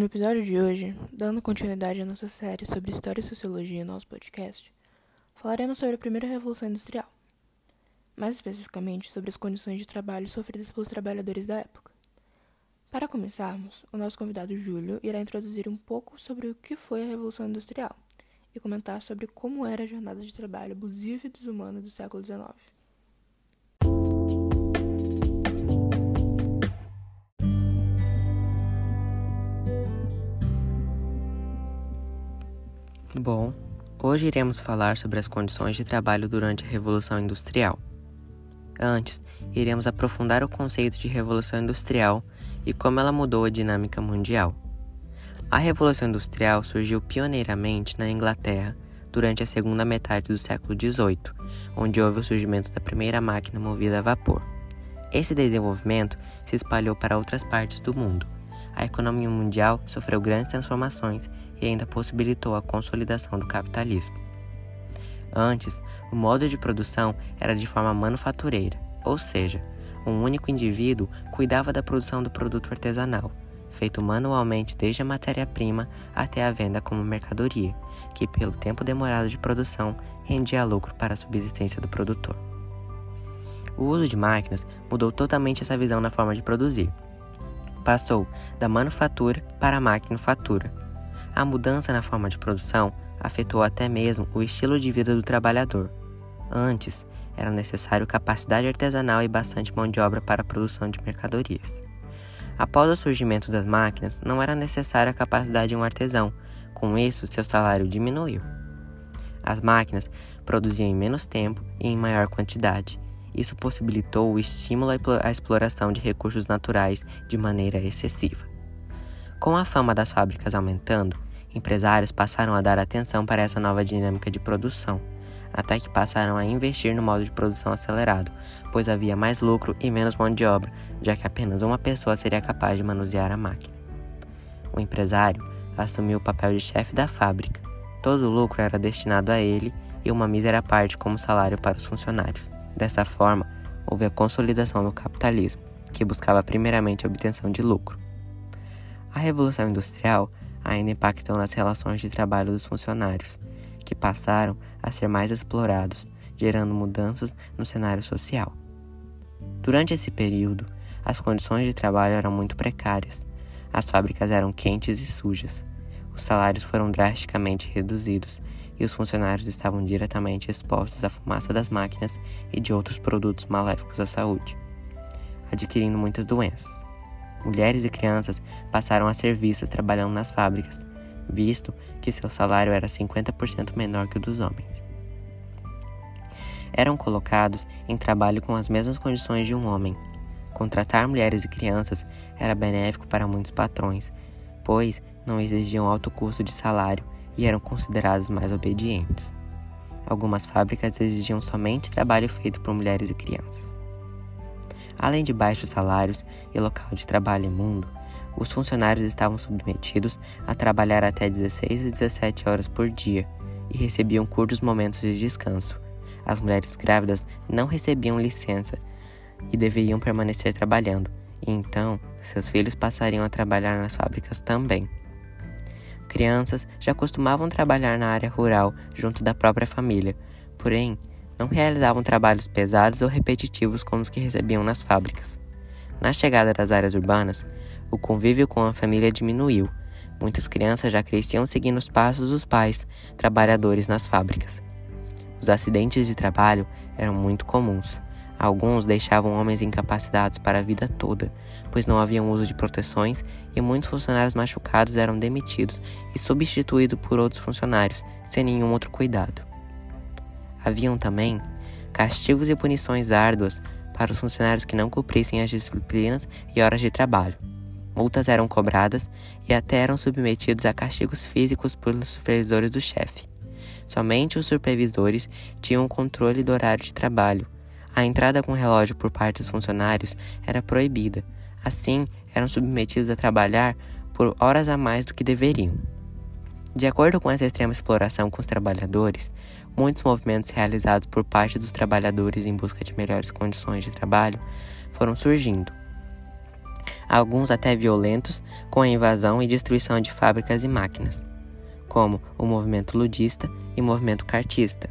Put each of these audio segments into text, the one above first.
No episódio de hoje, dando continuidade à nossa série sobre História e Sociologia no nosso podcast, falaremos sobre a primeira Revolução Industrial, mais especificamente sobre as condições de trabalho sofridas pelos trabalhadores da época. Para começarmos, o nosso convidado Júlio irá introduzir um pouco sobre o que foi a Revolução Industrial e comentar sobre como era a jornada de trabalho abusiva e desumana do século XIX. Bom, hoje iremos falar sobre as condições de trabalho durante a Revolução Industrial. Antes, iremos aprofundar o conceito de Revolução Industrial e como ela mudou a dinâmica mundial. A Revolução Industrial surgiu pioneiramente na Inglaterra durante a segunda metade do século XVIII, onde houve o surgimento da primeira máquina movida a vapor. Esse desenvolvimento se espalhou para outras partes do mundo. A economia mundial sofreu grandes transformações e ainda possibilitou a consolidação do capitalismo. Antes, o modo de produção era de forma manufatureira, ou seja, um único indivíduo cuidava da produção do produto artesanal, feito manualmente desde a matéria-prima até a venda como mercadoria, que pelo tempo demorado de produção rendia lucro para a subsistência do produtor. O uso de máquinas mudou totalmente essa visão na forma de produzir. Passou da manufatura para a maquinofatura. A mudança na forma de produção afetou até mesmo o estilo de vida do trabalhador. Antes, era necessário capacidade artesanal e bastante mão de obra para a produção de mercadorias. Após o surgimento das máquinas, não era necessária a capacidade de um artesão, com isso, seu salário diminuiu. As máquinas produziam em menos tempo e em maior quantidade. Isso possibilitou o estímulo à exploração de recursos naturais de maneira excessiva. Com a fama das fábricas aumentando, empresários passaram a dar atenção para essa nova dinâmica de produção até que passaram a investir no modo de produção acelerado, pois havia mais lucro e menos mão de obra, já que apenas uma pessoa seria capaz de manusear a máquina. O empresário assumiu o papel de chefe da fábrica. Todo o lucro era destinado a ele e uma mísera parte como salário para os funcionários. Dessa forma, houve a consolidação do capitalismo, que buscava primeiramente a obtenção de lucro. A Revolução Industrial ainda impactou nas relações de trabalho dos funcionários, que passaram a ser mais explorados, gerando mudanças no cenário social. Durante esse período, as condições de trabalho eram muito precárias, as fábricas eram quentes e sujas, os salários foram drasticamente reduzidos e os funcionários estavam diretamente expostos à fumaça das máquinas e de outros produtos maléficos à saúde, adquirindo muitas doenças. Mulheres e crianças passaram a ser vistas trabalhando nas fábricas, visto que seu salário era 50% menor que o dos homens. Eram colocados em trabalho com as mesmas condições de um homem. Contratar mulheres e crianças era benéfico para muitos patrões, pois não exigiam alto custo de salário e eram considerados mais obedientes. Algumas fábricas exigiam somente trabalho feito por mulheres e crianças. Além de baixos salários e local de trabalho imundo, os funcionários estavam submetidos a trabalhar até 16 e 17 horas por dia e recebiam curtos momentos de descanso. As mulheres grávidas não recebiam licença e deveriam permanecer trabalhando, e então seus filhos passariam a trabalhar nas fábricas também. Crianças já costumavam trabalhar na área rural junto da própria família, porém não realizavam trabalhos pesados ou repetitivos como os que recebiam nas fábricas. Na chegada das áreas urbanas, o convívio com a família diminuiu. Muitas crianças já cresciam seguindo os passos dos pais, trabalhadores nas fábricas. Os acidentes de trabalho eram muito comuns. Alguns deixavam homens incapacitados para a vida toda, pois não havia uso de proteções e muitos funcionários machucados eram demitidos e substituídos por outros funcionários, sem nenhum outro cuidado. Haviam também castigos e punições árduas para os funcionários que não cumprissem as disciplinas e horas de trabalho. Multas eram cobradas e até eram submetidos a castigos físicos pelos supervisores do chefe. Somente os supervisores tinham controle do horário de trabalho. A entrada com relógio por parte dos funcionários era proibida. Assim, eram submetidos a trabalhar por horas a mais do que deveriam. De acordo com essa extrema exploração com os trabalhadores, muitos movimentos realizados por parte dos trabalhadores em busca de melhores condições de trabalho foram surgindo. alguns até violentos, com a invasão e destruição de fábricas e máquinas, como o movimento ludista e o movimento cartista.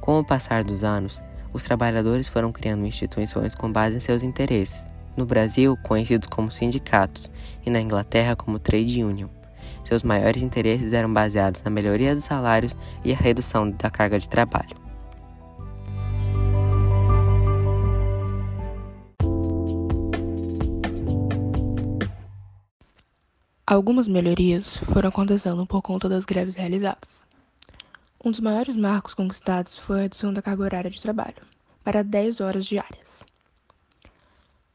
Com o passar dos anos, os trabalhadores foram criando instituições com base em seus interesses, no Brasil, conhecidos como sindicatos, e na Inglaterra como trade union. Seus maiores interesses eram baseados na melhoria dos salários e a redução da carga de trabalho. Algumas melhorias foram acontecendo por conta das greves realizadas. Um dos maiores marcos conquistados foi a redução da carga horária de trabalho, para 10 horas diárias.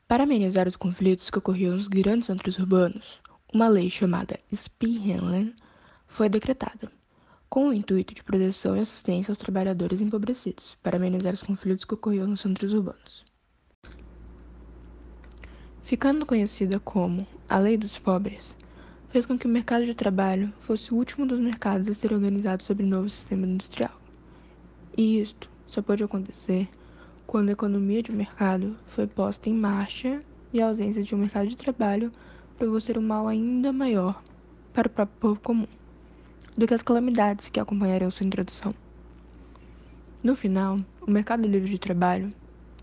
Para amenizar os conflitos que ocorriam nos grandes centros urbanos, uma lei chamada Spielregeln foi decretada, com o intuito de proteção e assistência aos trabalhadores empobrecidos, para amenizar os conflitos que ocorriam nos centros urbanos. Ficando conhecida como a Lei dos Pobres, fez com que o mercado de trabalho fosse o último dos mercados a ser organizado sob o novo sistema industrial. E isto só pôde acontecer quando a economia de mercado foi posta em marcha e a ausência de um mercado de trabalho provou ser um mal ainda maior para o próprio povo comum do que as calamidades que acompanhariam sua introdução. No final, o mercado livre de trabalho,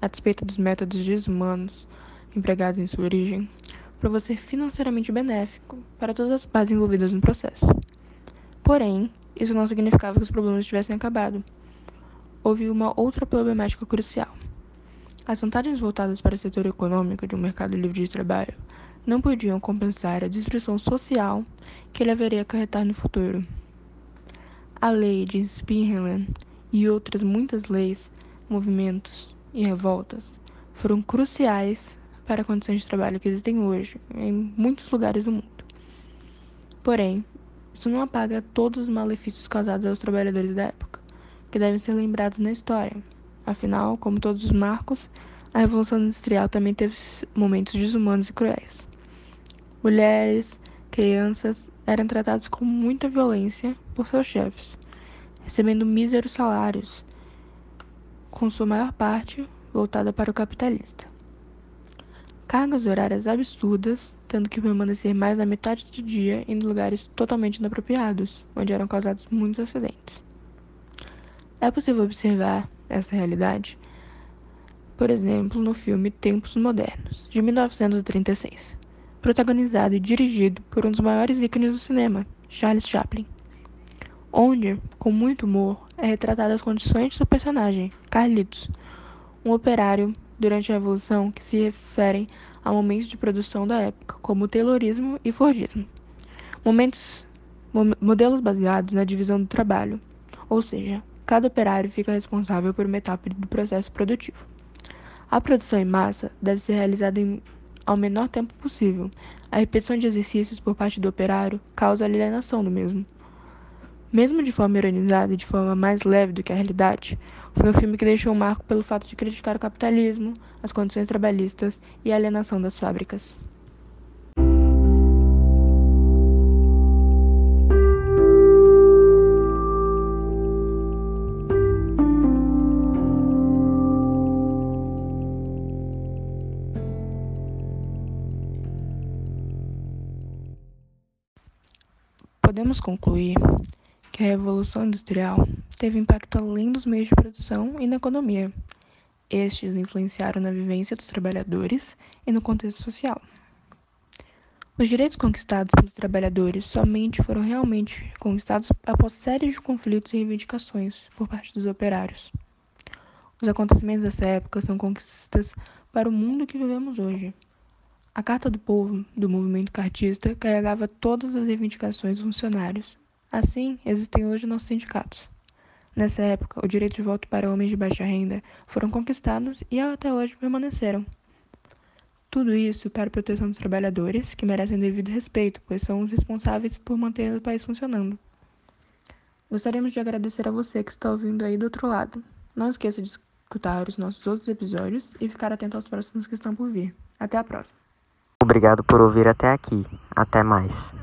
a despeito dos métodos desumanos empregados em sua origem, provou ser financeiramente benéfico para todas as partes envolvidas no processo. Porém, isso não significava que os problemas tivessem acabado. Houve uma outra problemática crucial. As vantagens voltadas para o setor econômico de um mercado livre de trabalho não podiam compensar a destruição social que ele haveria acarretar no futuro. A lei de Spinhelan e outras muitas leis, movimentos e revoltas foram cruciais para condições de trabalho que existem hoje em muitos lugares do mundo. Porém, isso não apaga todos os malefícios causados aos trabalhadores da época, que devem ser lembrados na história. Afinal, como todos os marcos, a Revolução Industrial também teve momentos desumanos e cruéis. Mulheres, crianças eram tratados com muita violência por seus chefes, recebendo míseros salários, com sua maior parte voltada para o capitalista cargas horárias absurdas, tendo que permanecer mais da metade do dia em lugares totalmente inapropriados, onde eram causados muitos acidentes. É possível observar essa realidade, por exemplo, no filme Tempos Modernos, de 1936, protagonizado e dirigido por um dos maiores ícones do cinema, Charles Chaplin, onde, com muito humor, é retratada as condições de seu personagem, Carlitos, um operário durante a Revolução que se referem a momentos de produção da época, como o Taylorismo e Fordismo. Momentos, modelos baseados na divisão do trabalho, ou seja, cada operário fica responsável por uma etapa do processo produtivo. A produção em massa deve ser realizada em, ao menor tempo possível. A repetição de exercícios por parte do operário causa alienação do mesmo. Mesmo de forma ironizada e de forma mais leve do que a realidade, foi um filme que deixou um marco pelo fato de criticar o capitalismo, as condições trabalhistas e a alienação das fábricas. Podemos concluir a Revolução Industrial teve impacto além dos meios de produção e na economia. Estes influenciaram na vivência dos trabalhadores e no contexto social. Os direitos conquistados pelos trabalhadores somente foram realmente conquistados após séries de conflitos e reivindicações por parte dos operários. Os acontecimentos dessa época são conquistas para o mundo que vivemos hoje. A Carta do Povo, do movimento cartista, carregava todas as reivindicações dos funcionários Assim, existem hoje nossos sindicatos. Nessa época, o direito de voto para homens de baixa renda foram conquistados e até hoje permaneceram. Tudo isso para a proteção dos trabalhadores, que merecem devido respeito, pois são os responsáveis por manter o país funcionando. Gostaríamos de agradecer a você que está ouvindo aí do outro lado. Não esqueça de escutar os nossos outros episódios e ficar atento aos próximos que estão por vir. Até a próxima. Obrigado por ouvir até aqui. Até mais.